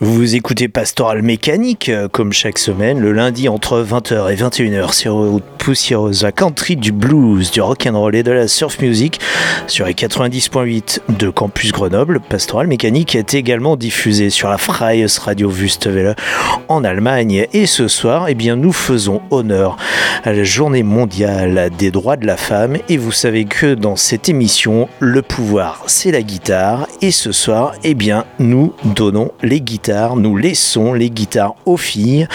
Vous écoutez Pastoral Mécanique, euh, comme chaque semaine, le lundi entre 20h et 21h sur poussiéreuse, la country du blues, du rock and roll et de la surf music sur les 90.8 de Campus Grenoble. Pastoral Mécanique est également diffusé sur la Freies Radio Wüstewelle en Allemagne. Et ce soir, eh bien, nous faisons honneur à la journée mondiale des droits de la femme. Et vous savez que dans cette émission, le pouvoir, c'est la guitare. Et ce soir, eh bien, nous donnons les guitares, nous laissons les guitares aux filles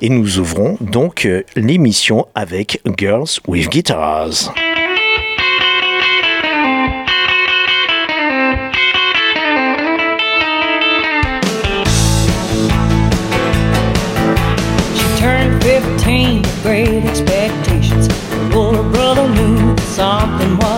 et nous ouvrons donc euh, l'émission avec Girls with Guitars. She turned 15 great expectations. Her older brother knew something was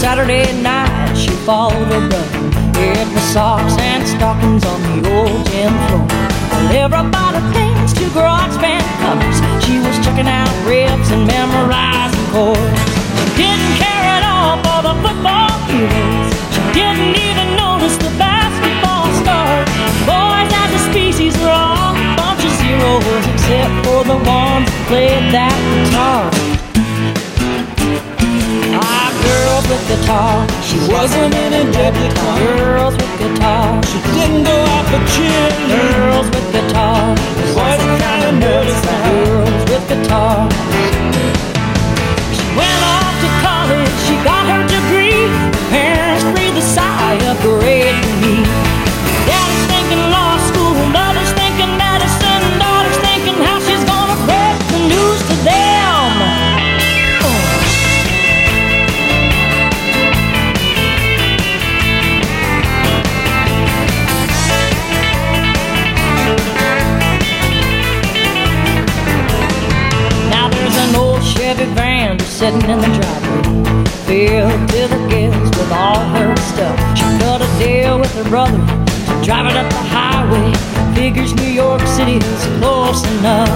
Saturday night she followed her brother in the socks and stockings on the old gym floor. Well, everybody thinks to garage band covers. She was checking out riffs and memorizing chords. She didn't care at all for the football heroes. She didn't even notice the basketball stars. Boys as a species were all a bunch of zeros, except for the ones who played that guitar. With guitar. She wasn't in a debutante. Girls with guitar. She didn't go out for chin. Girls with guitar. Wasn't kind of nervous. Girls with guitar. She went off to college. She got sitting in the driveway, filled to the gills with all her stuff. She cut a deal with her brother drive up the highway. Figures New York City is close enough.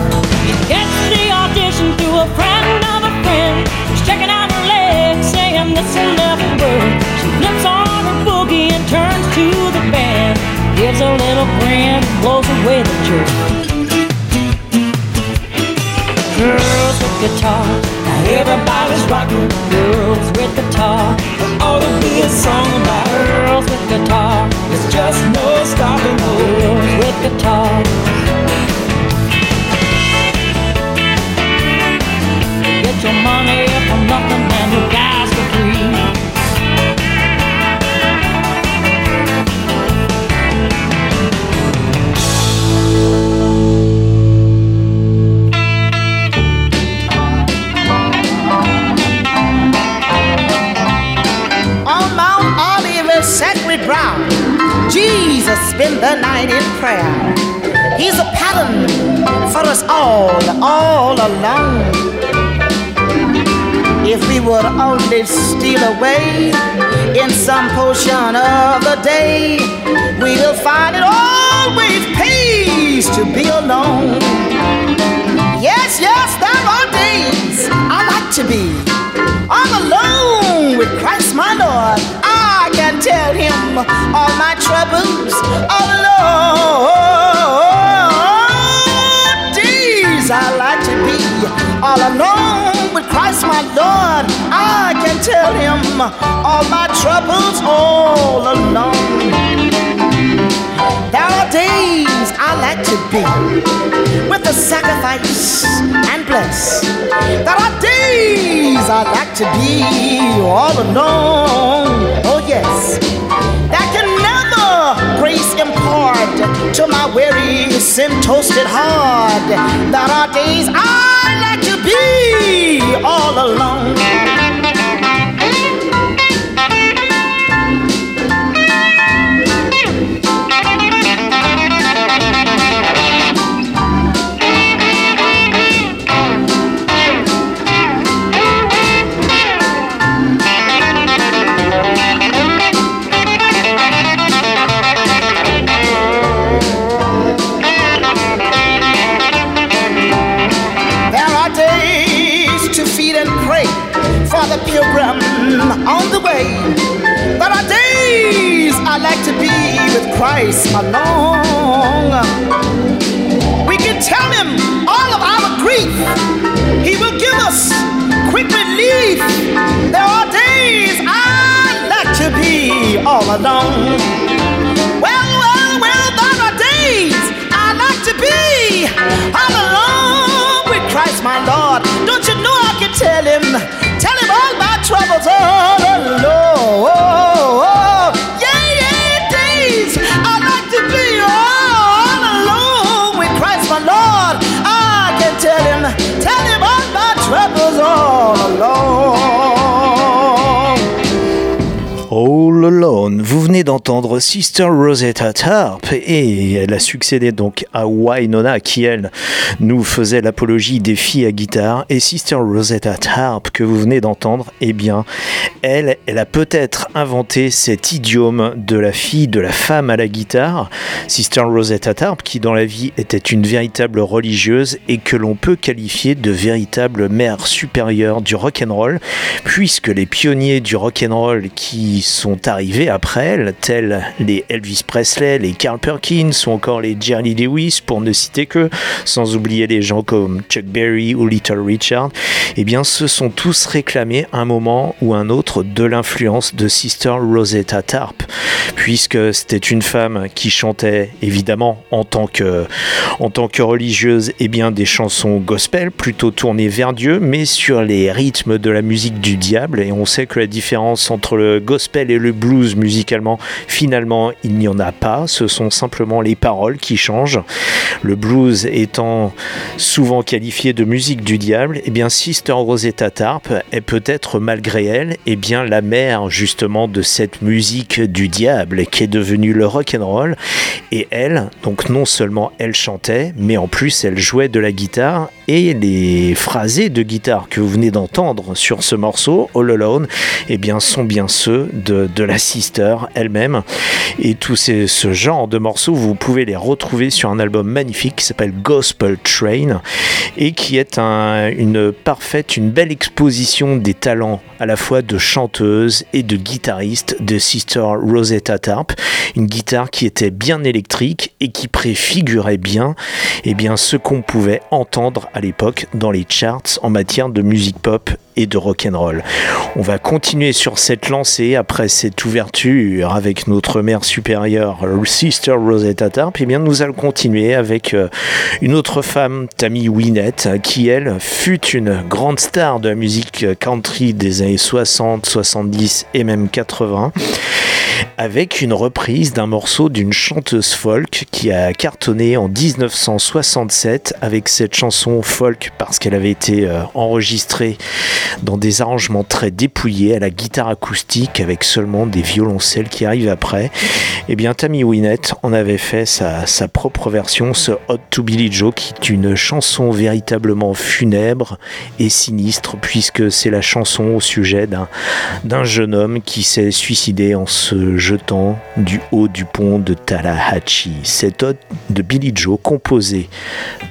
She gets the audition through a friend of a friend. She's checking out her legs, saying this'll never work. She flips on her boogie and turns to the band, gives a little grin, blows away the jerk. Girls with guitars, now everybody's rocking. Girls with guitar, there ought to be a song about girls with guitar. There's just no stopping girls with guitar. spend the night in prayer. He's a pattern for us all, all along. If we would only steal away in some portion of the day, we will find it always pays to be alone. Yes, yes, there are days I like to be all alone with Christ my Lord. Tell him all my troubles all alone. Days I like to be all alone with Christ my Lord. I can tell him all my troubles all alone. There are days I like to be with the sacrifice and bless. There are days I like to be all alone. Oh, yes. That can never grace impart to my weary, sin toasted heart. There are days I like to be all alone. Christ. We can tell him all of our grief. He will give us quick relief. There are days I like to be all alone. D'entendre Sister Rosetta Tarp et elle a succédé donc à Wynonna qui elle nous faisait l'apologie des filles à guitare et Sister Rosetta Tarp que vous venez d'entendre, eh bien elle, elle a peut-être inventé cet idiome de la fille, de la femme à la guitare. Sister Rosetta Tarp qui dans la vie était une véritable religieuse et que l'on peut qualifier de véritable mère supérieure du rock and roll puisque les pionniers du rock and roll qui sont arrivés après elle, tels les Elvis Presley, les Carl Perkins ou encore les Jerry Lewis, pour ne citer que, sans oublier des gens comme Chuck Berry ou Little Richard, eh bien, se sont tous réclamés un moment ou un autre de l'influence de Sister Rosetta Tarp, puisque c'était une femme qui chantait évidemment en tant que, en tant que religieuse, eh bien, des chansons gospel plutôt tournées vers Dieu, mais sur les rythmes de la musique du diable. Et on sait que la différence entre le gospel et le blues musicalement, finalement, il n'y en a pas. Ce sont simplement les paroles qui changent. Le blues étant souvent qualifié de musique du diable, eh bien, Sister Rosetta Tarp est peut-être malgré elle, eh bien, la mère justement de cette musique du diable qui est devenue le rock and roll. Et elle, donc non seulement elle chantait, mais en plus elle jouait de la guitare et les phrasés de guitare que vous venez d'entendre sur ce morceau, All Alone, eh bien, sont bien ceux de, la sister elle-même. Et tout ces, ce genre de morceaux, vous pouvez les retrouver sur un album magnifique qui s'appelle Gospel Train et qui est un- une parfaite, une belle exposition des talents à la fois de chanteuse et de guitariste de Sister Rosetta Tarp. Une guitare qui était bien électrique et qui préfigurait bien, eh bien ce qu'on pouvait entendre à l'époque dans les charts en matière de musique pop et de rock and roll. On va continuer sur cette lancée après cette ouverture avec notre mère supérieure Sister Rosetta Tarp. Et bien nous allons continuer avec euh, une autre femme, Tammy Wynette, qui elle fut une grande star de la musique country des années 60, 70 et même 80 avec une reprise d'un morceau d'une chanteuse folk qui a cartonné en 1967 avec cette chanson folk parce qu'elle avait été euh, enregistrée dans des arrangements très dépouillés à la guitare acoustique avec seulement des violoncelles qui arrivent après. Eh bien, Tammy Wynette en avait fait sa, sa propre version, ce Hot to Billy Joe, qui est une chanson véritablement funèbre et sinistre, puisque c'est la chanson au sujet d'un jeune homme qui s'est suicidé en se jetant du haut du pont de Tallahatchie. Cette ode de Billy Joe composée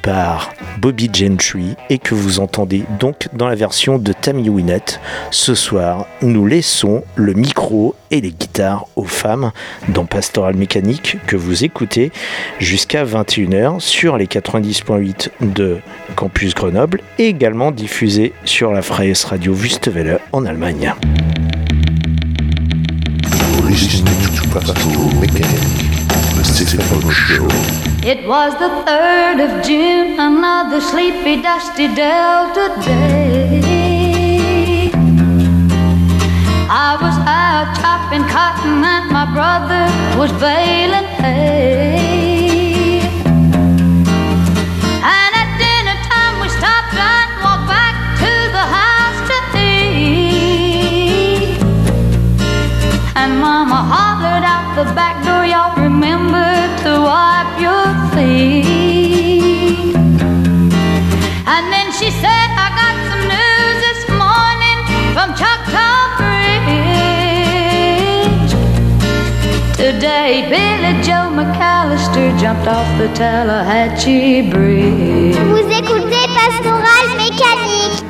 par Bobby Gentry et que vous entendez donc dans la version de Tammy Wynette. Ce soir, nous laissons le micro et les guitares aux femmes dans Pastoral Mécanique que vous écoutez jusqu'à 21h sur les 90.8 de Campus Grenoble et également diffusé sur la Freies Radio Wüstewelle en Allemagne. You're listening to Pastoral Mechanic, the Stephen Show. It was the 3rd of June, another sleepy, dusty Delta day. I was out chopping cotton and my brother was baling hay. And at dinner time we stopped and walked back to the house to eat. And Mama hollered out the back door, y'all remember to wipe your feet. And then she said, I got some news this morning from Choctaw Today, Billy Joe McAllister jumped off the Tallahatchie Bridge. Vous écoutez Pastoral Mécanique.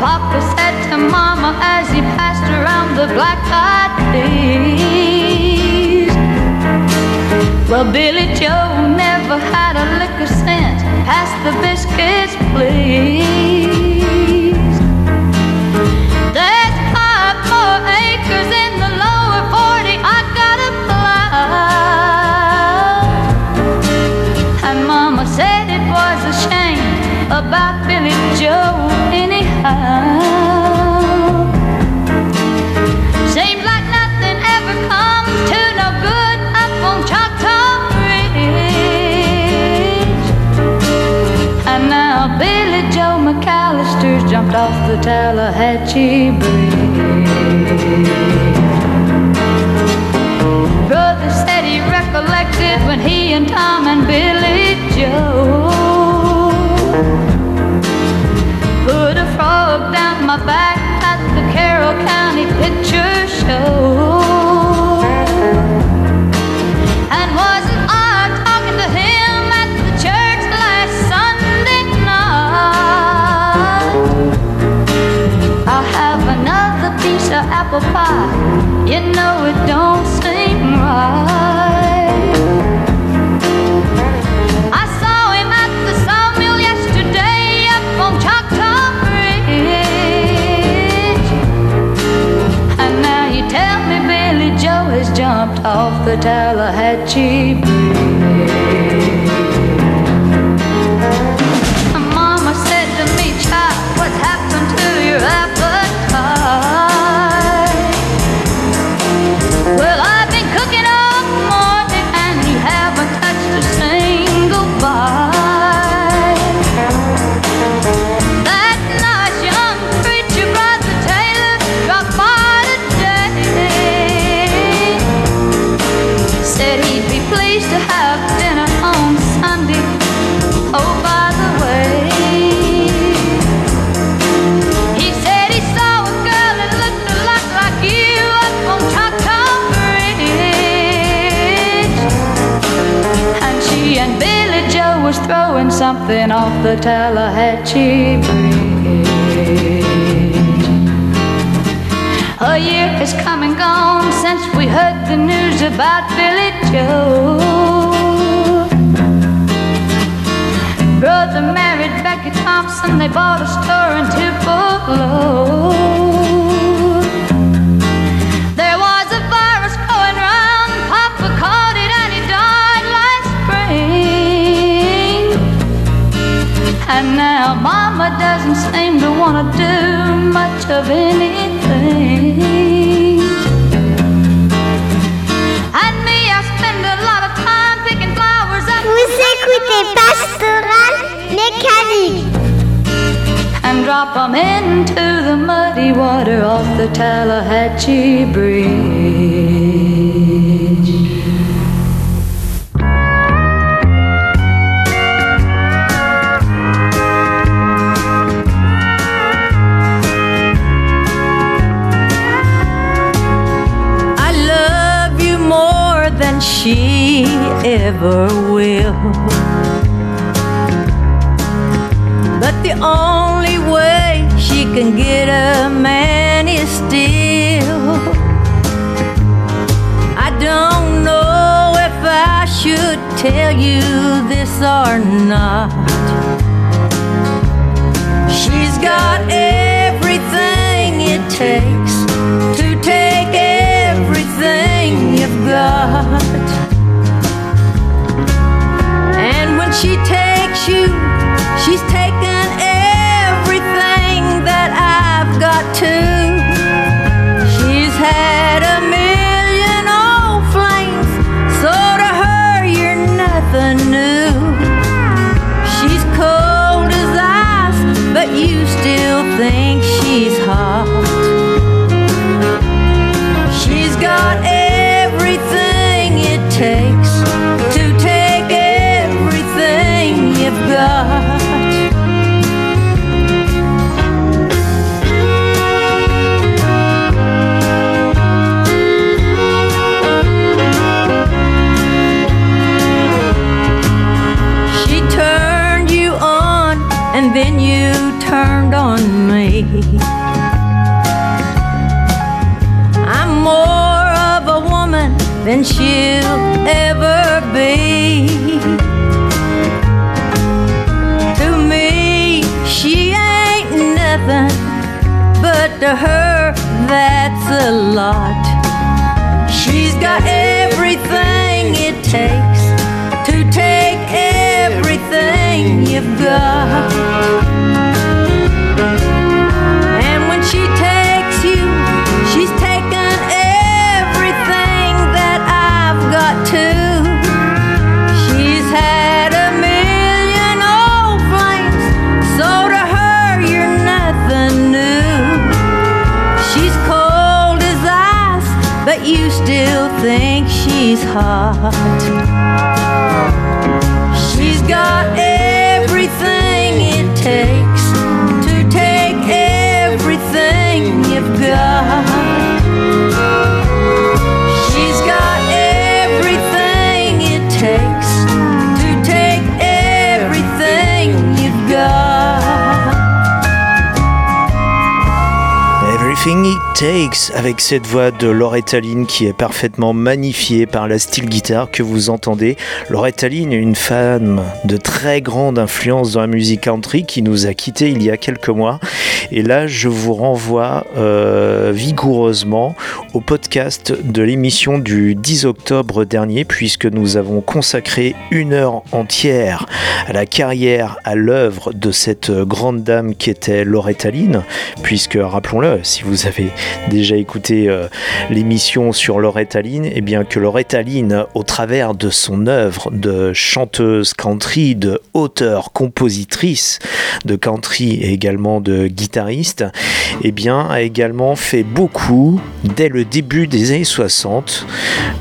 Papa said to Mama as he passed around the black-eyed peas. Well, Billy Joe never had a lick of sense. Pass the biscuits, please. Joe anyhow. Seems like nothing ever comes to no good up on Choctaw Ridge. And now Billy Joe McAllister's jumped off the Tallahatchie Bridge. Apple pie. You know it don't seem right. I saw him at the sawmill yesterday up on Choctaw Bridge. And now you tell me Billy Joe has jumped off the Tallahatchie something off the Tallahatchie Bridge. A year has come and gone since we heard the news about Billy Joe. Brother married Becky Thompson, they bought a store in Tupelo. And now Mama doesn't seem to want to do much of anything. And me, I spend a lot of time picking flowers up. Vous écoutez Pastoral Mécanique. And drop 'em into the muddy water off the Tallahatchie Bridge. Ever will. But the only way she can get a man is still. I don't know if I should tell you this or not. She's got everything it takes avec cette voix de Loretta Lynn qui est parfaitement magnifiée par la style guitare que vous entendez. Loretta Lynn est une femme de très grande influence dans la musique country qui nous a quittés il y a quelques mois. Et là, je vous renvoie euh, vigoureusement au podcast de l'émission du 10 octobre dernier puisque nous avons consacré une heure entière à la carrière, à l'œuvre de cette grande dame qui était Loretta Lynn puisque rappelons-le, si vous avez déjà écouté euh, l'émission sur Loretta Lynn, et bien que Loretta Lynn, au travers de son œuvre de chanteuse country, de auteure, compositrice de country et également de guitariste, et bien a également fait beaucoup dès le début des années 60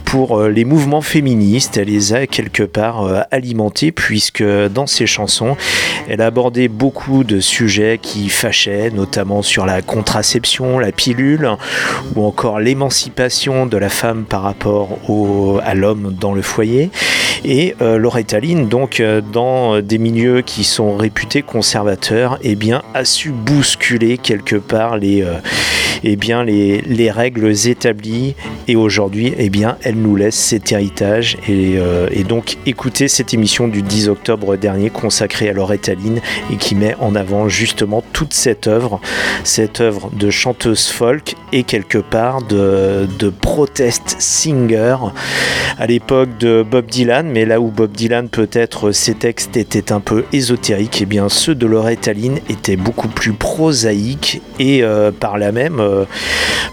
pour euh, les mouvements féministes. Elle les a quelque part euh, alimentés puisque dans ses chansons, elle a abordé beaucoup de sujets qui fâchaient, notamment sur la contraception, la pilule, ou encore l'émancipation de la femme par rapport au- à l'homme dans le foyer. Et euh, donc euh, dans des milieux qui sont réputés conservateurs, eh a su bousculer quelque part les, euh, eh règles établies. Et aujourd'hui, eh elle nous laisse cet héritage. Et, euh, donc, écoutez cette émission du 10 octobre dernier consacrée à Loretta Lynn et qui met en avant justement toute cette œuvre, cette œuvre de chanteuse folk et quelque part de, de protest singer à l'époque de Bob Dylan, mais là où Bob Dylan peut-être ses textes étaient un peu ésotériques, et eh bien ceux de Loretta Lynn étaient beaucoup plus prosaïques et euh, par là même euh,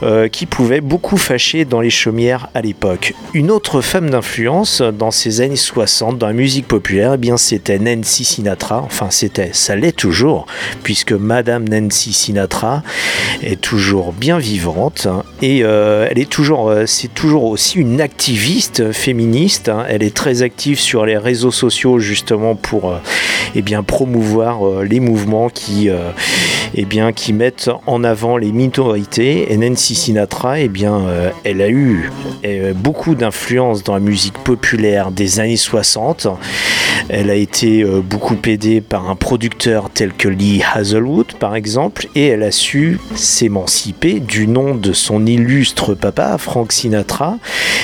euh, qui pouvaient beaucoup fâcher dans les chaumières à l'époque. Une autre femme d'influence dans ces années 60 dans la musique populaire, eh bien c'était Nancy Sinatra. Enfin c'était, ça l'est toujours, puisque Madame Nancy Sinatra est toujours bien vivante hein, et elle est toujours, c'est toujours aussi une activiste féministe. Hein. Elle est très active sur les réseaux sociaux justement pour eh bien promouvoir les mouvements qui, eh bien, qui mettent en avant les minorités. Et Nancy Sinatra, eh bien, euh, elle a eu euh, beaucoup d'influence dans la musique populaire des années 60. Elle a été euh, beaucoup aidée par un producteur tel que Lee Hazelwood, par exemple, et elle a su s'émanciper du nom de son illustre papa, Frank Sinatra.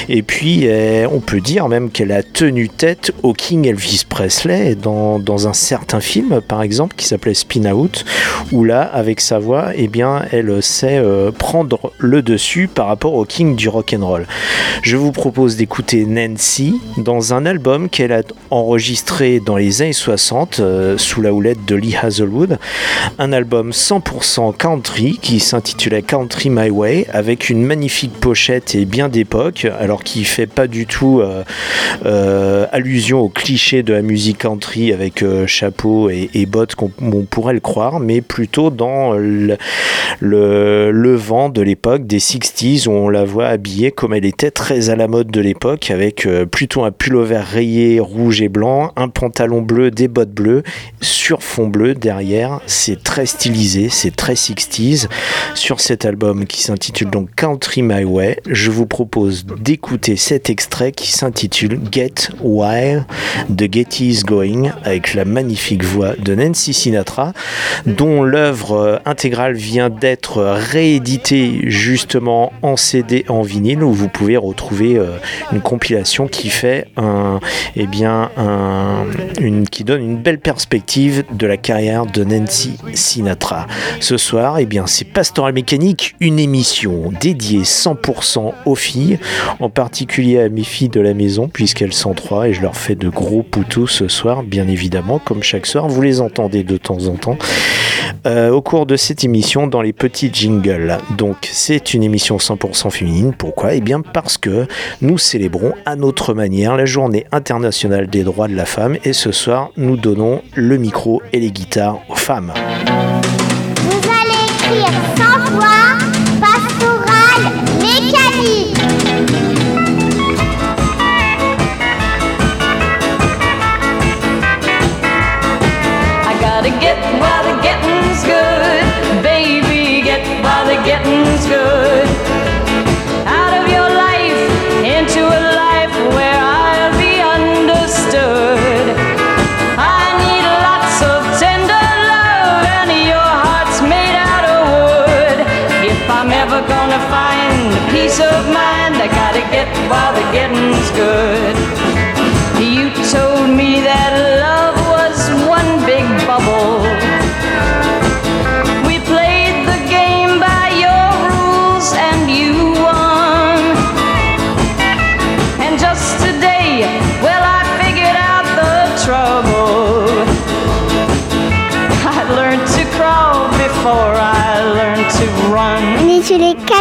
Et puis, on peut dire même qu'elle a tenu tête au King Elvis Presley dans, dans un certain film, par exemple, qui s'appelait Spin Out, où là, avec sa voix, eh bien, elle sait euh, prendre le dessus par rapport au king du rock and roll. Je vous propose d'écouter Nancy dans un album qu'elle a enregistré dans les années 60 euh, sous la houlette de Lee Hazelwood, un album 100% country qui s'intitulait Country My Way avec une magnifique pochette et bien d'époque, alors qui fait pas du tout euh, allusion au cliché de la musique country avec chapeau et, bottes qu'on pourrait le croire, mais plutôt dans le, vent de l'époque des 60s où on la voit habillée comme elle était très à la mode de l'époque avec euh, plutôt un pullover rayé rouge et blanc, un pantalon bleu, des bottes bleues sur fond bleu derrière. C'est très stylisé, c'est très 60s. Sur cet album qui s'intitule donc Country My Way, je vous propose d'écouter cet extrait qui s'intitule Get Wild de Getty Is Going avec la magnifique voix de Nancy Sinatra dont l'œuvre euh, intégrale vient d'être rééditée justement en CD en vinyle où vous pouvez retrouver euh, une compilation qui fait un, eh bien, un, une, qui donne une belle perspective de la carrière de Nancy Sinatra. Ce soir, eh bien, c'est Pastoral Mécanique, une émission dédiée 100% aux filles, en particulier à mes filles de la maison puisqu'elles sont trois et je leur fais de gros poutous ce soir, bien évidemment, comme chaque soir. Vous les entendez de temps en temps. Euh, au cours de cette émission dans les petits jingles. Donc c'est une émission 100% féminine. Pourquoi? Eh bien parce que nous célébrons à notre manière la journée internationale des droits de la femme et ce soir nous donnons le micro et les guitares aux femmes. Vous allez écrire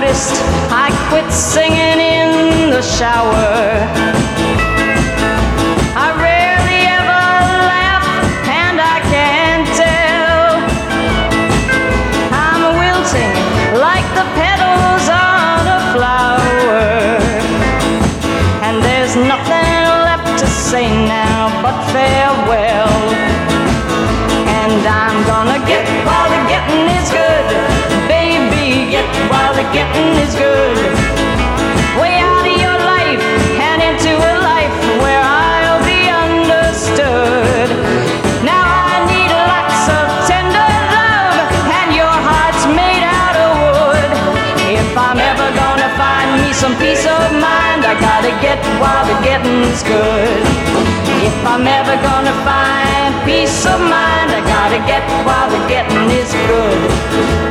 noticed I quit singing in the shower. While the getting is good. Way out of your life and into a life where I'll be understood. Now I need lots of tender love, and your heart's made out of wood. If I'm ever gonna find me some peace of mind, I gotta get while the getting's good. If I'm ever gonna find peace of mind, I gotta get while the getting is good.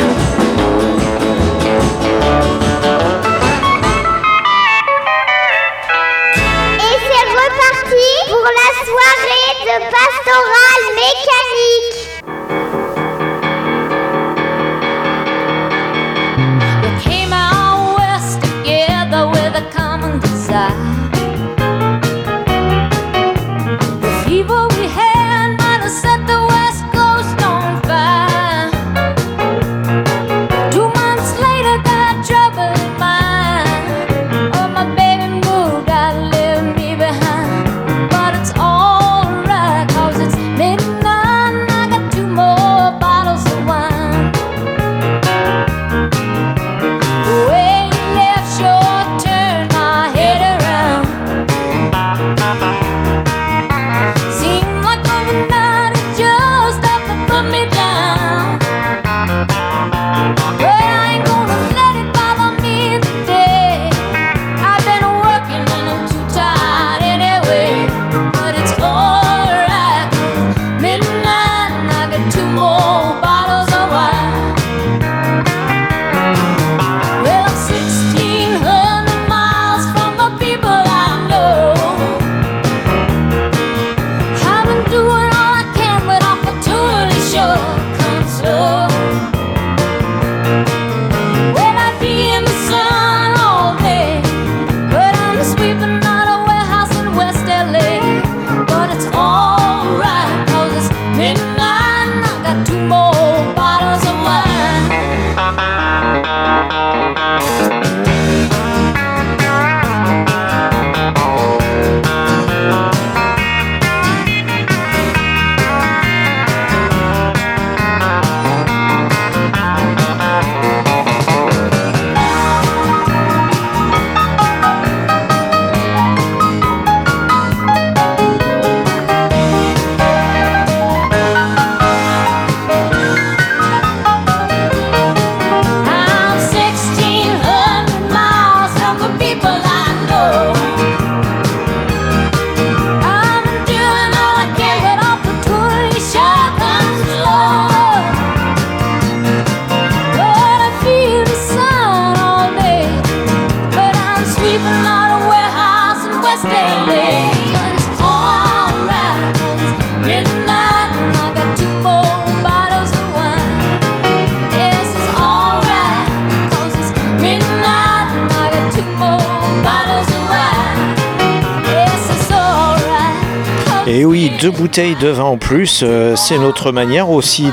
Deux bouteilles de vin en plus, euh, c'est notre manière aussi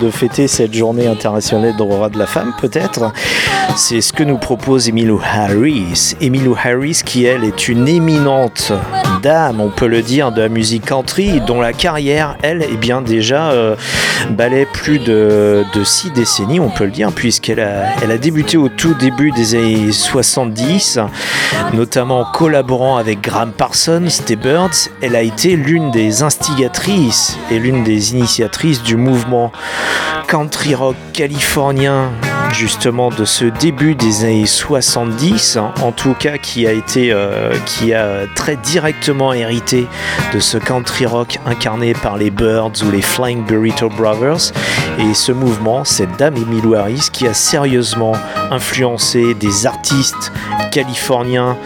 de, fêter cette journée internationale de droit de la femme, peut-être. C'est ce que nous propose Emilou Harris. Emilou Harris, qui elle est une éminente dame, on peut le dire, de la musique country, dont la carrière, elle, est bien déjà euh, balait plus de, de six décennies, on peut le dire, puisqu'elle a, a débuté au tout début des années 70, notamment en collaborant avec Graham Parsons, des Birds. Elle a été l'une des instigatrices et l'une des initiatrices du mouvement country rock californien justement de ce début des années 70 hein, en tout cas qui a été euh, très directement hérité de ce country rock incarné par les Birds ou les Flying Burrito Brothers. Et ce mouvement cette dame Emily Harris qui a sérieusement influencé des artistes californiens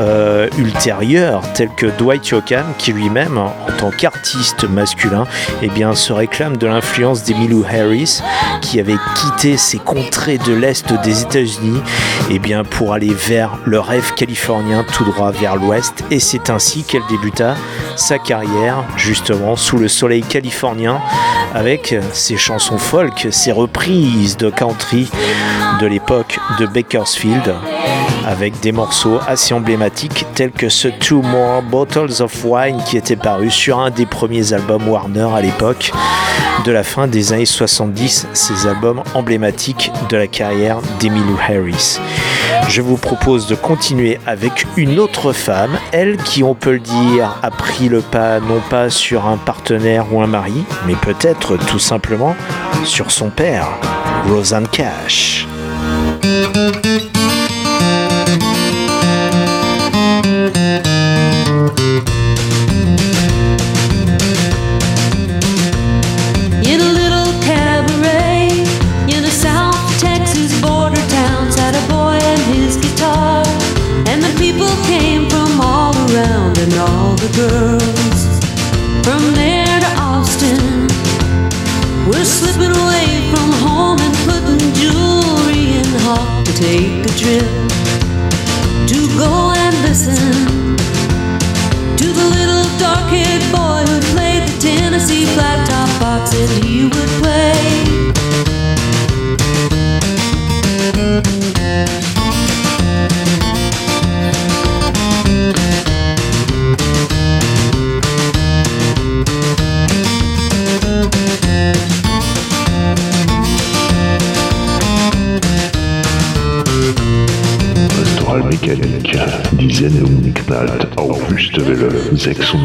euh, ultérieurs tels que Dwight Yoakam qui lui-même en tant qu'artiste masculin eh se réclame de l'influence d'Emilou Harris qui avait quitté ses contrées de l'Est des États-Unis eh bien, pour aller vers le rêve californien tout droit vers l'Ouest et c'est ainsi qu'elle débuta sa carrière justement sous le soleil californien avec ses chansons folk, ses reprises de country de l'époque de Bakersfield avec des morceaux assez emblématiques tels que ce Two More Bottles of Wine qui était paru sur un des premiers albums Warner à l'époque. De la fin des années 70, ces albums emblématiques de la carrière d'Emmylou Harris. Je vous propose de continuer avec une autre femme, elle qui, on peut le dire, a pris le pas non pas sur un partenaire ou un mari, mais peut-être tout simplement sur son père, Rosanne Cash.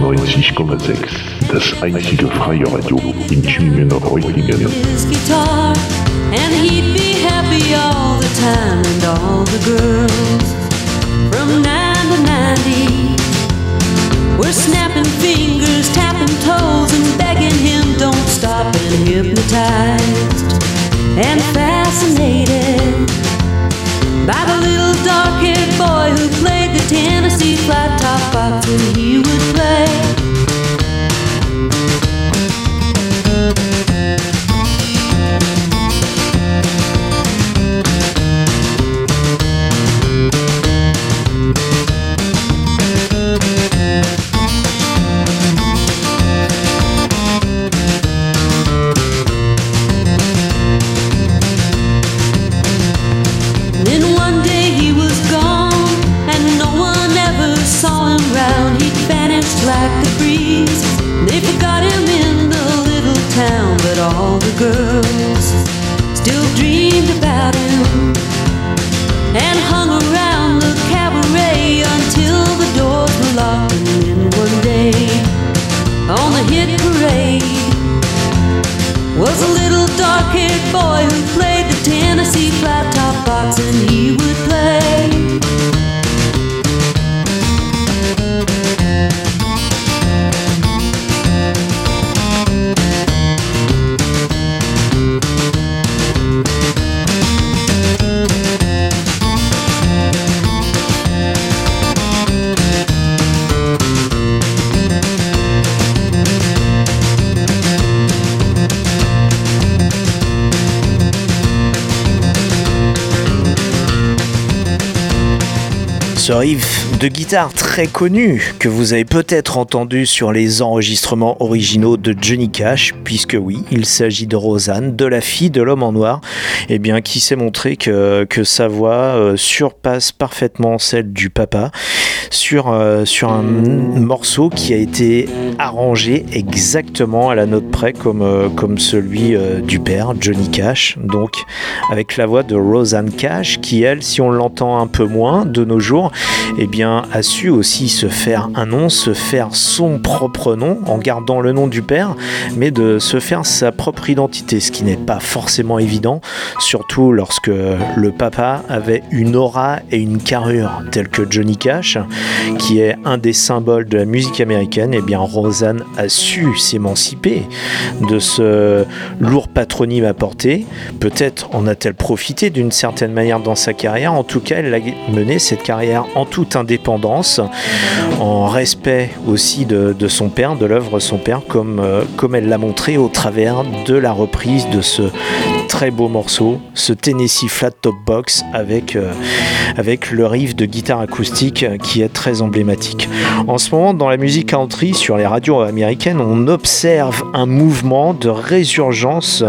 96,6. Das einzige freie Radio in Tübingen Reutlingen. and he'd be happy all the time and all the girls from 9 to 90 were snapping fingers tapping toes and begging him don't stop and hypnotized and fascinated de guitare très connu que vous avez peut-être entendu sur les enregistrements originaux de Johnny Cash, puisque oui, il s'agit de Rosanne, de la fille de l'homme en noir, et bien qui s'est montré que, que sa voix euh, surpasse parfaitement celle du papa sur, euh, sur un morceau qui a été arrangé exactement à la note près comme, euh, comme celui euh, du père, Johnny Cash, donc avec la voix de Rosanne Cash, qui elle, si on l'entend un peu moins de nos jours, eh bien, a su aussi se faire un nom, se faire son propre nom en gardant le nom du père, mais de se faire sa propre identité, ce qui n'est pas forcément évident, surtout lorsque le papa avait une aura et une carrure telle que Johnny Cash, qui est un des symboles de la musique américaine. Et bien, Rosanne a su s'émanciper de ce lourd patronyme porter. Peut-être en a-t-elle profité d'une certaine manière dans sa carrière. En tout cas, elle a mené cette carrière en toute indépendance, en respect aussi de, son père, de l'œuvre son père, comme, euh, comme elle l'a montré au travers de la reprise de ce très beau morceau, ce Tennessee Flat Top Box avec, euh, avec le riff de guitare acoustique qui est très emblématique. En ce moment, dans la musique country, sur les radios américaines, on observe un mouvement de résurgence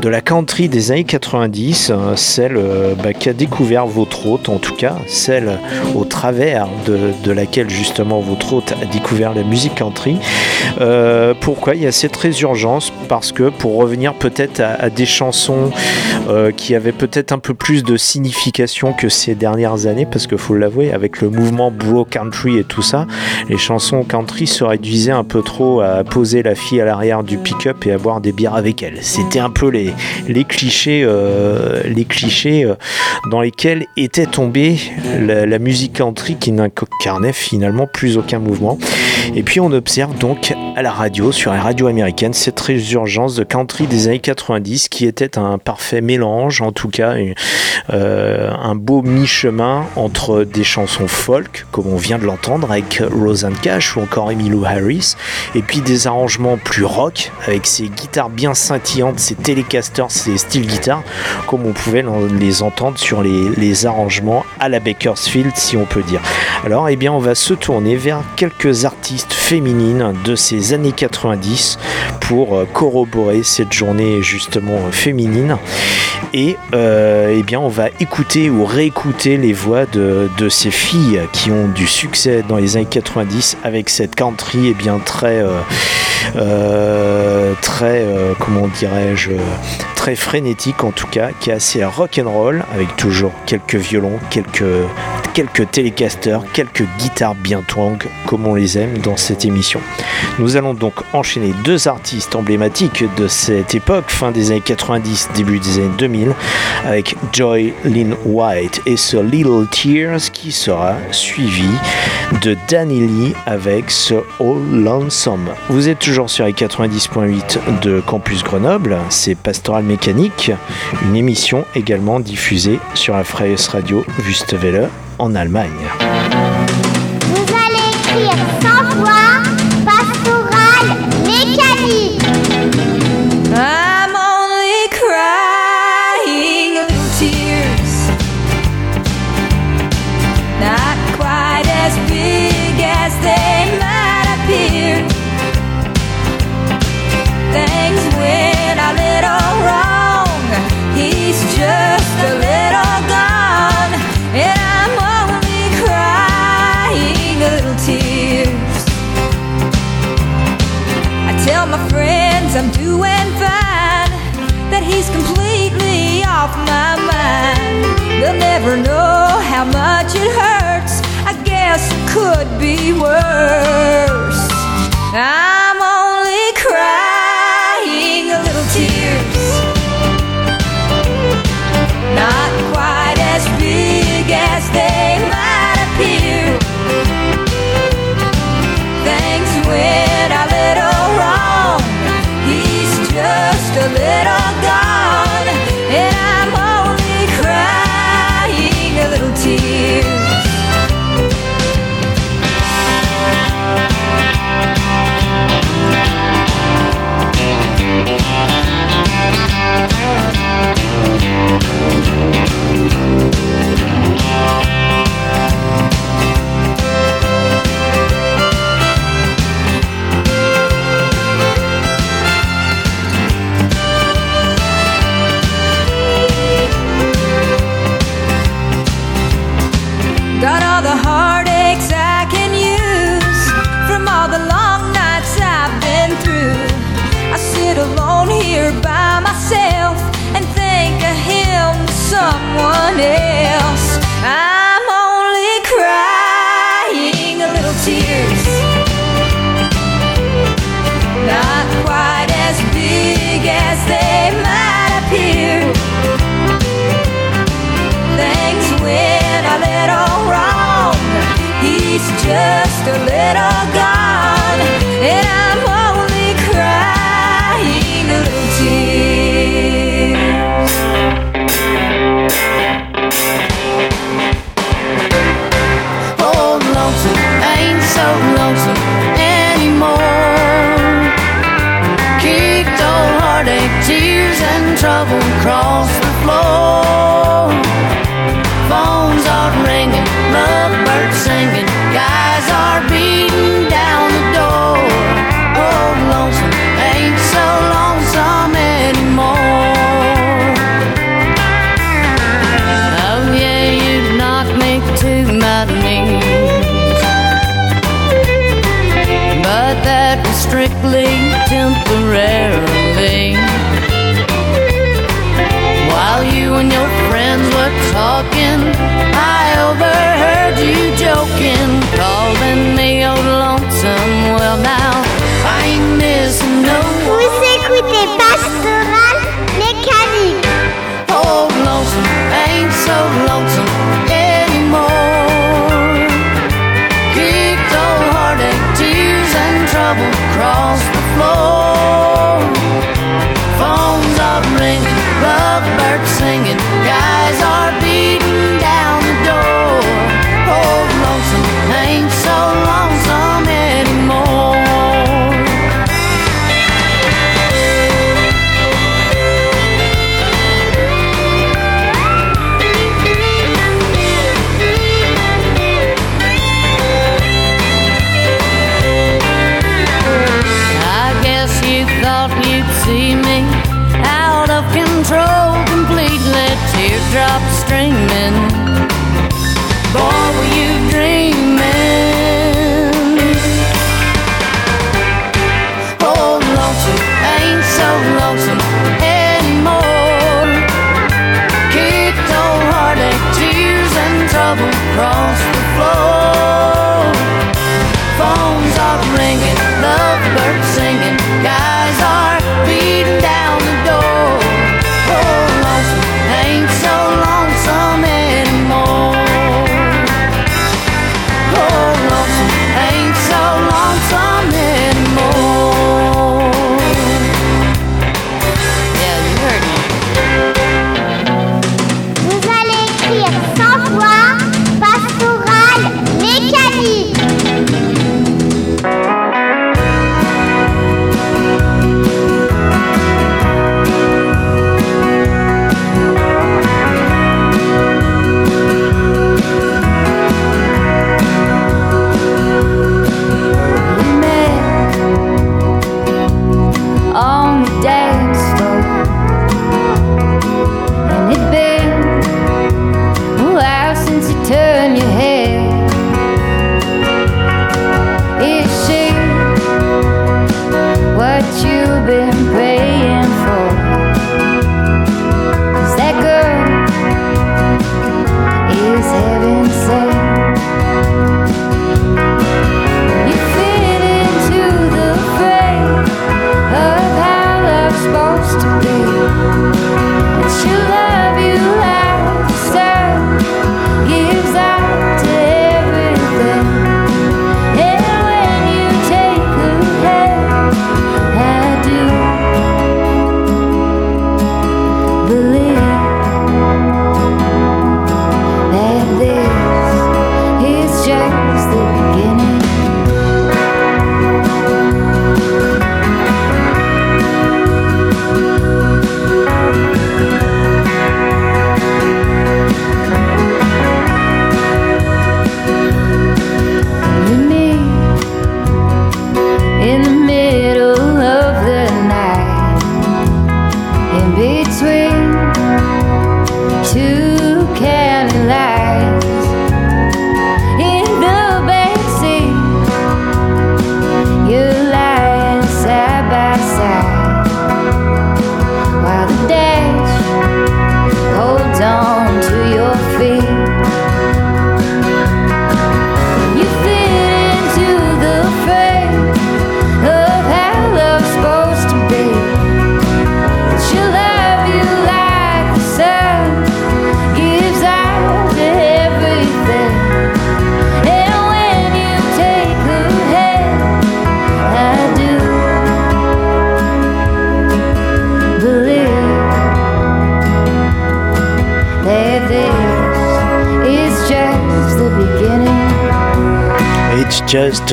de la country des années 90, euh, celle euh, bah, qui a découvert votre hôte, en tout cas, celle au travers de, laquelle justement votre hôte a découvert la musique country. Pourquoi il y a cette résurgence? Parce que pour revenir peut-être à des chansons euh, qui avaient peut-être un peu plus de signification que ces dernières années, parce qu'il faut l'avouer, avec le mouvement bro country et tout ça, les chansons country se réduisaient un peu trop à poser la fille à l'arrière du pick-up et à boire des bières avec elle. C'était un peu les, clichés, euh, les clichés euh, dans lesquels était tombée la, la musique country qui n'incarnait finalement plus aucun mouvement. Et puis on observe donc à la radio, sur les radios américaines, cette résurgence de country des années 90 qui était un parfait mélange, en tout cas euh, un beau mi-chemin entre des chansons folk, comme on vient de l'entendre avec Roseanne Cash ou encore Emmylou Harris, et puis des arrangements plus rock avec ces guitares bien scintillantes, ces télécasters, ces style guitares, comme on pouvait les entendre sur les, les arrangements à la Bakersfield, si on peut dire. Alors, eh bien, on va se tourner vers quelques artistes féminines de ces années 90 pour euh, corroborer cette journée justement euh, Et euh, eh bien, on va écouter ou réécouter les voix de, ces filles qui ont du succès dans les années 90 avec cette country eh bien, très, euh, euh, très comment dirais-je, frénétique en tout cas, qui est assez rock and roll avec toujours quelques violons, quelques, quelques télécasters, quelques guitares bien twang comme on les aime dans cette émission. Nous allons donc enchaîner deux artistes emblématiques de cette époque, fin des années 90, début des années 2000, avec Joy Lynn White et ce Little Tears qui sera suivi de Danny Lee avec ce All Lonesome. Vous êtes toujours sur les 90.8 de Campus Grenoble, c'est Pastoral Une émission également diffusée sur la Freies Radio Wüstewelle en Allemagne. Tears. I tell my friends I'm doing fine, that he's completely off my mind. They'll never know how much it hurts. I guess it could be worse. I'm only crying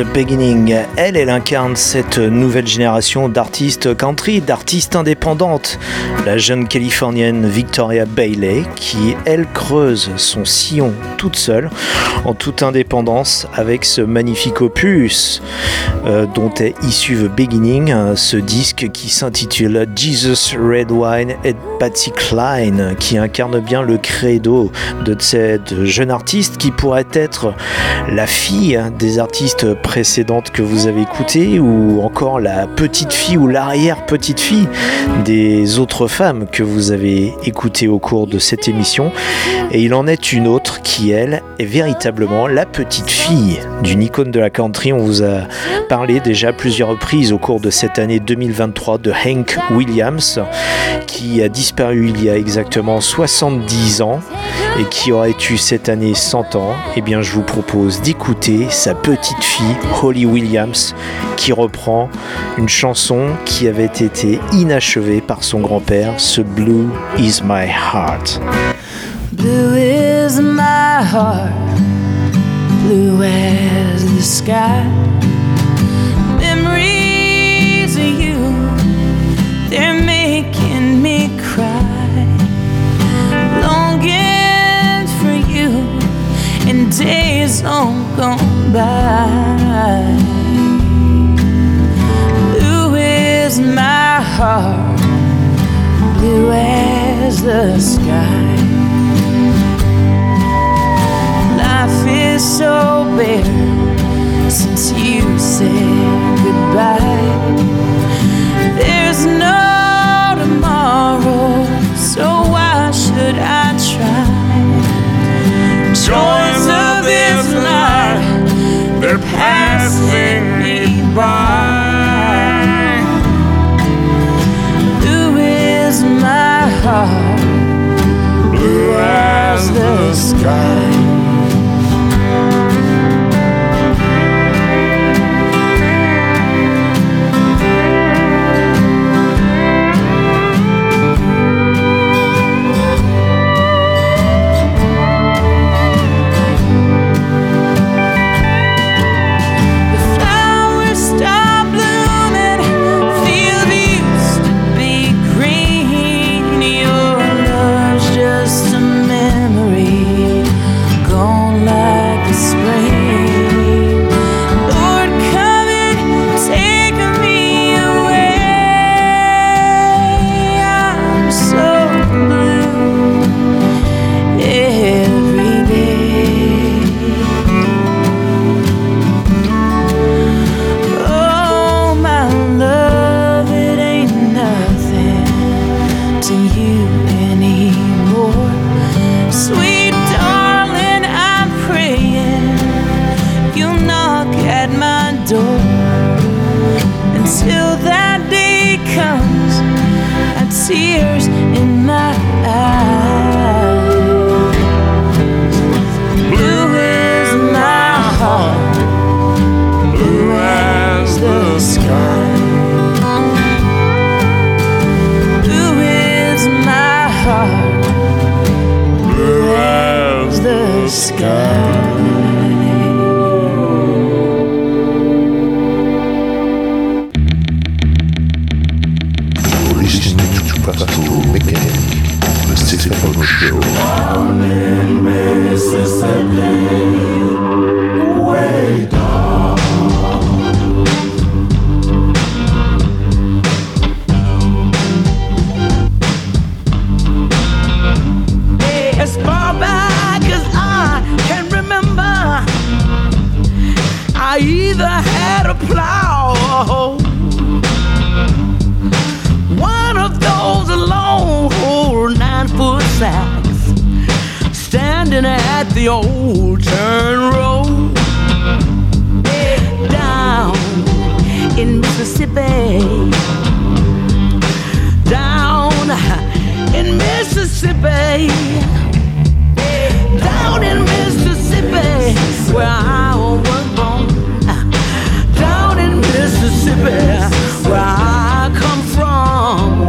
Beginning. Elle, elle incarne cette nouvelle génération d'artistes country, d'artistes indépendantes. La jeune californienne Victoria Bailey, qui, elle, creuse son sillon toute seule, en toute indépendance, avec ce magnifique opus euh, dont est issu The Beginning, ce disque qui s'intitule Jesus Red Wine et Patsy Cline, qui incarne bien le credo de cette jeune artiste qui pourrait être la fille des artistes précédentes que vous avez écoutées ou encore la petite fille ou l'arrière-petite fille des autres femmes que vous avez écoutées au cours de cette émission. Et il en est une autre qui, est véritablement la petite fille d'une icône de la country. On vous a parlé déjà plusieurs reprises au cours de cette année 2023 de Hank Williams, qui a disparu il y a exactement 70 ans et qui aurait eu cette année 100 ans. Eh bien, je vous propose d'écouter sa petite fille, Holly Williams, qui reprend une chanson qui avait été inachevée par son grand-père, ce Blue is my heart. Blue is my heart, blue as the sky. Memories of you, they're making me cry. Longing for you, and days long gone by. Blue is my heart, blue as the sky. Life is so bare since you said goodbye. There's no tomorrow, so why should I try? Joys of this life, they're passing me by. Blue is my heart, blue as the sky. Plow. One of those long nine foot sacks standing at the old turn road down in Mississippi. Down in Mississippi. Down in Mississippi, where I Mississippi, where I come from.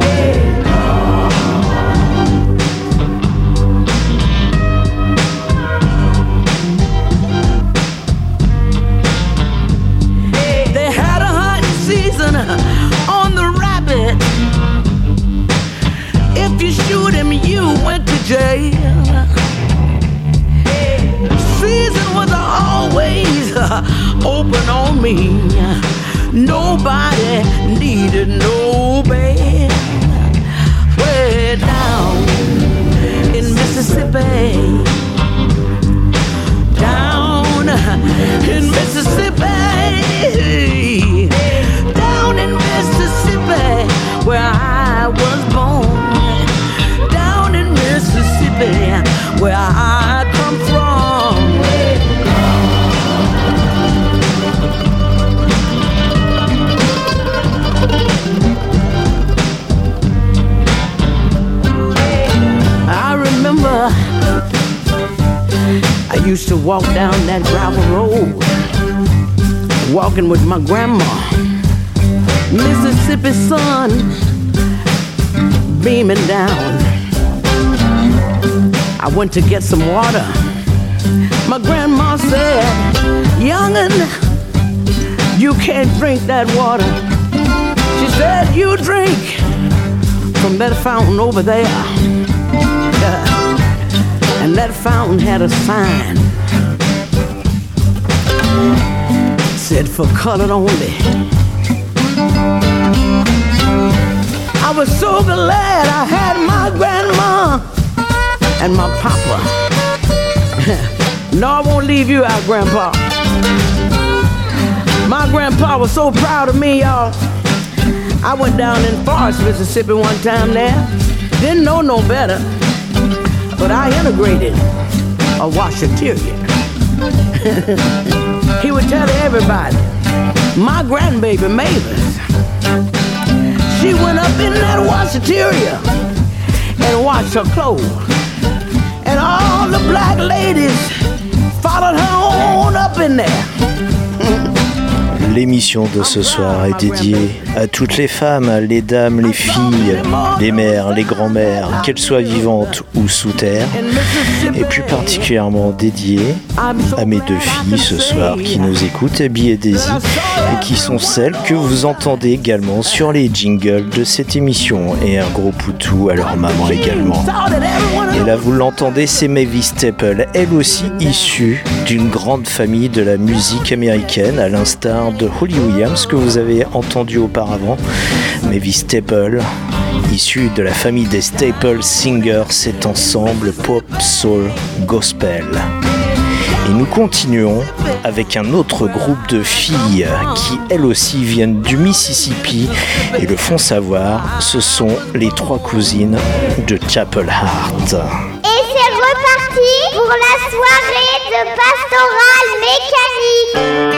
They had a hunting season on the rabbit. If you shoot him, you went to jail season was always open on me. Nobody needed no bed. Way down in Mississippi. Down in Mississippi. Down in Mississippi, where I was born. Down in Mississippi, where I used to walk down that gravel road, walking with my grandma. Mississippi sun beaming down. I went to get some water. My grandma said, Youngin', you can't drink that water. She said, You drink from that fountain over there. And that fountain had a sign. Said for colored only. I was so glad I had my grandma and my papa. no, I won't leave you out, Grandpa. My grandpa was so proud of me, y'all. I went down in Forest, Mississippi one time there. Didn't know no better, but I integrated a washateria. he would tell everybody, my grandbaby Mavis, she went up in that washateria and washed her clothes. And all the black ladies followed her on up in there. L'émission de ce soir est dédiée à toutes les femmes, les dames, les filles, les mères, les grands-mères, qu'elles soient vivantes ou sous terre, et plus particulièrement dédiée à mes deux filles ce soir qui nous écoutent, Abby et Daisy, et qui sont celles que vous entendez également sur les jingles de cette émission, et un gros poutou à leur maman également. Et là vous l'entendez, c'est Mavis Staple, elle aussi issue d'une grande famille de la musique américaine, à l'instar de Holly Williams que vous avez entendu auparavant. Mavis Staple, issue de la famille des Staple Singers, cet ensemble pop, soul, gospel. Et nous continuons avec un autre groupe de filles qui elles aussi viennent du Mississippi et le font savoir, ce sont les trois cousines de Chapel Heart. Et c'est reparti pour la soirée de pastoral mécanique.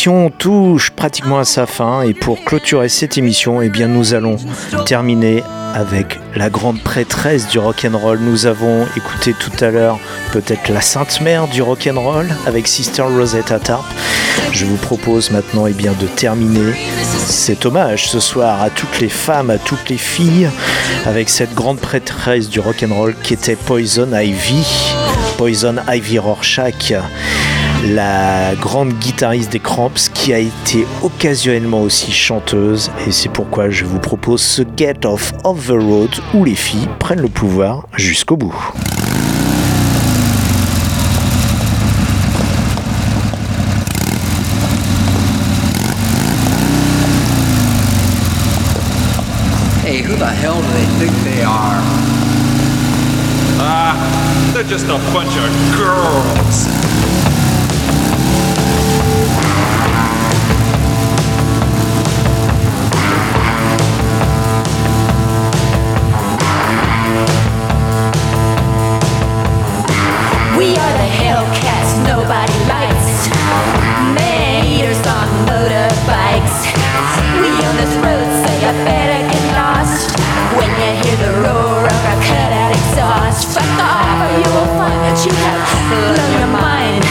L'émission touche pratiquement à sa fin et pour clôturer cette émission, eh bien nous allons terminer avec la grande prêtresse du rock'n'roll. Nous avons écouté tout à l'heure peut-être la sainte mère du rock'n'roll avec Sister Rosetta Tarp. Je vous propose maintenant eh bien, de terminer cet hommage ce soir à toutes les femmes, à toutes les filles, avec cette grande prêtresse du rock'n'roll qui était Poison Ivy. Poison Ivy Rorschach la grande guitariste des Cramps qui a été occasionnellement aussi chanteuse et c'est pourquoi je vous propose ce Get Off of the Road où les filles prennent le pouvoir jusqu'au bout. Hey, who the hell do they think they are? Ah, they're just a bunch of girls. Blown your mind.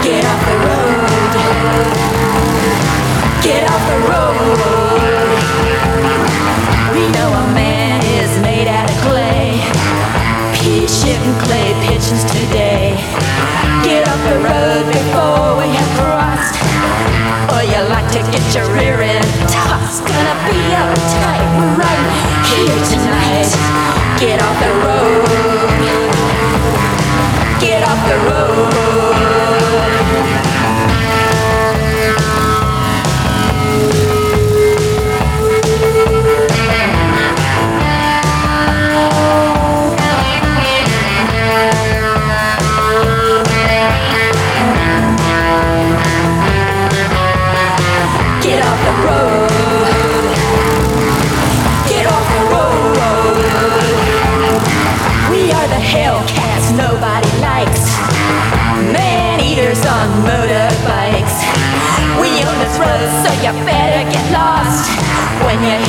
Get off the road. Get off the road. We know a man is made out of clay. Pea clay pigeons today. Get off the road before we have crossed. Or you like to get your rear end tossed. Gonna be uptight right here tonight. Get off the road. Get off the road.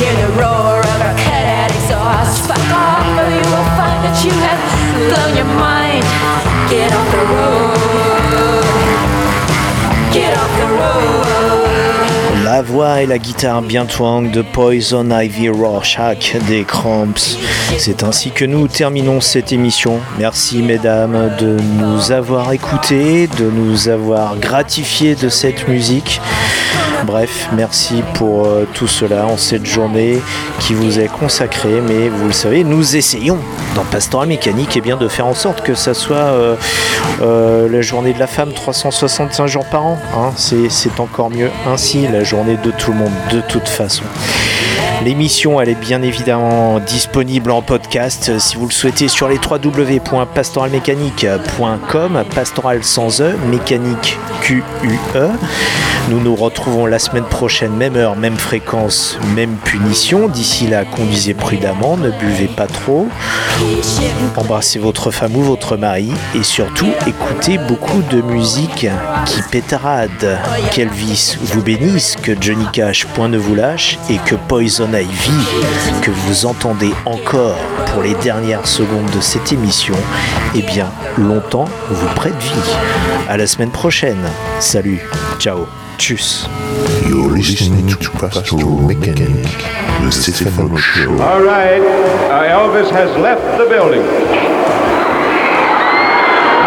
Hear the roar of our exhaust, fuck off, or you will find that you have blown your mind. Get off the road. Get off the road. La voix et la guitare bien twang de Poison Ivy Rorschach des Cramps. C'est ainsi que nous terminons cette émission. Merci mesdames de nous avoir écoutés, de nous avoir gratifiés de cette musique. Bref, merci pour euh, tout cela en cette journée qui vous est consacrée. Mais vous le savez, nous essayons dans Pastoral Mécanique et bien, de faire en sorte que ça soit euh, euh, la journée de la femme 365 jours par an. hein. C'est c'est encore mieux ainsi, la journée de tout le monde de toute façon. L'émission, elle est bien évidemment disponible en podcast euh, si vous le souhaitez sur les www.pastoralmécanique.com, pastoral sans E, mécanique Q-U-E. Nous nous retrouvons la semaine prochaine, même heure, même fréquence, même punition. D'ici là, conduisez prudemment, ne buvez pas trop, embrassez votre femme ou votre mari et surtout écoutez beaucoup de musique qui pétarade. Qu'Elvis vous bénisse, que Johnny Cash point ne vous lâche et que Poison Ivy, que vous entendez encore pour les dernières secondes de cette émission, eh bien longtemps vous prête vie. À la semaine prochaine. Salut, ciao, tchuss. You're listening to Pastoral Mechanic, the Stefano Show. All right, uh, Elvis has left the building.